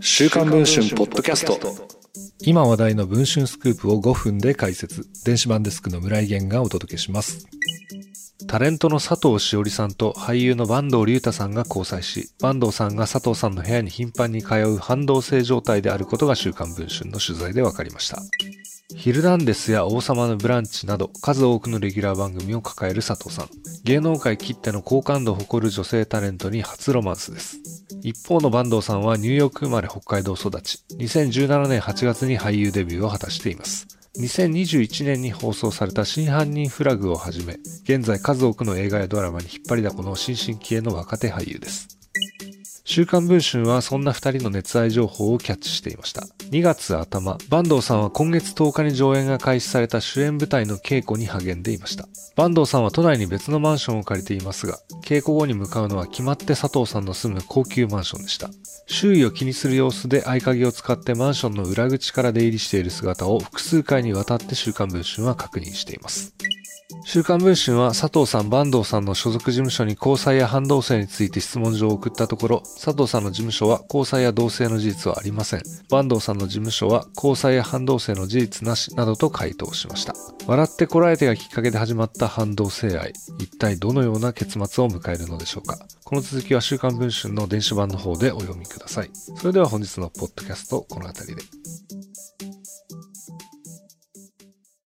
週刊文春ポッドキャスト今話題の文春スクープを5分で解説電子版デスクの村井源がお届けしますタレントの佐藤しおりさんと俳優の坂東龍太さんが交際し、坂東さんが佐藤さんの部屋に頻繁に通う反動性状態であることが週刊文春の取材で分かりました。ヒルナンデスや王様のブランチなど数多くのレギュラー番組を抱える佐藤さん。芸能界きっての好感度を誇る女性タレントに初ロマンスです。一方の坂東さんはニューヨーク生まれ北海道育ち、2017年8月に俳優デビューを果たしています。2021年に放送された真犯人フラグをはじめ、現在数多くの映画やドラマに引っ張りだこの新進気鋭の若手俳優です。週刊文春はそんな二人の熱愛情報をキャッチしていました。2月頭、坂東さんは今月10日に上演が開始された主演舞台の稽古に励んでいました。坂東さんは都内に別のマンションを借りていますが、稽古後に向かうのは決まって佐藤さんの住む高級マンションでした。周囲を気にする様子で合鍵を使ってマンションの裏口から出入りしている姿を複数回にわたって週刊文春は確認しています。週刊文春は佐藤さん、坂東さんの所属事務所に交際や反同性について質問状を送ったところ、佐藤さんの事務所は交際や同性の事実はありません。坂東さんの事務所は交際や反同性の事実なしなどと回答しました。笑ってこらえてがきっかけで始まった反同性愛。一体どのような結末を迎えるのでしょうか。この続きは週刊文春の電子版の方でお読みください。それでは本日のポッドキャストこの辺りで。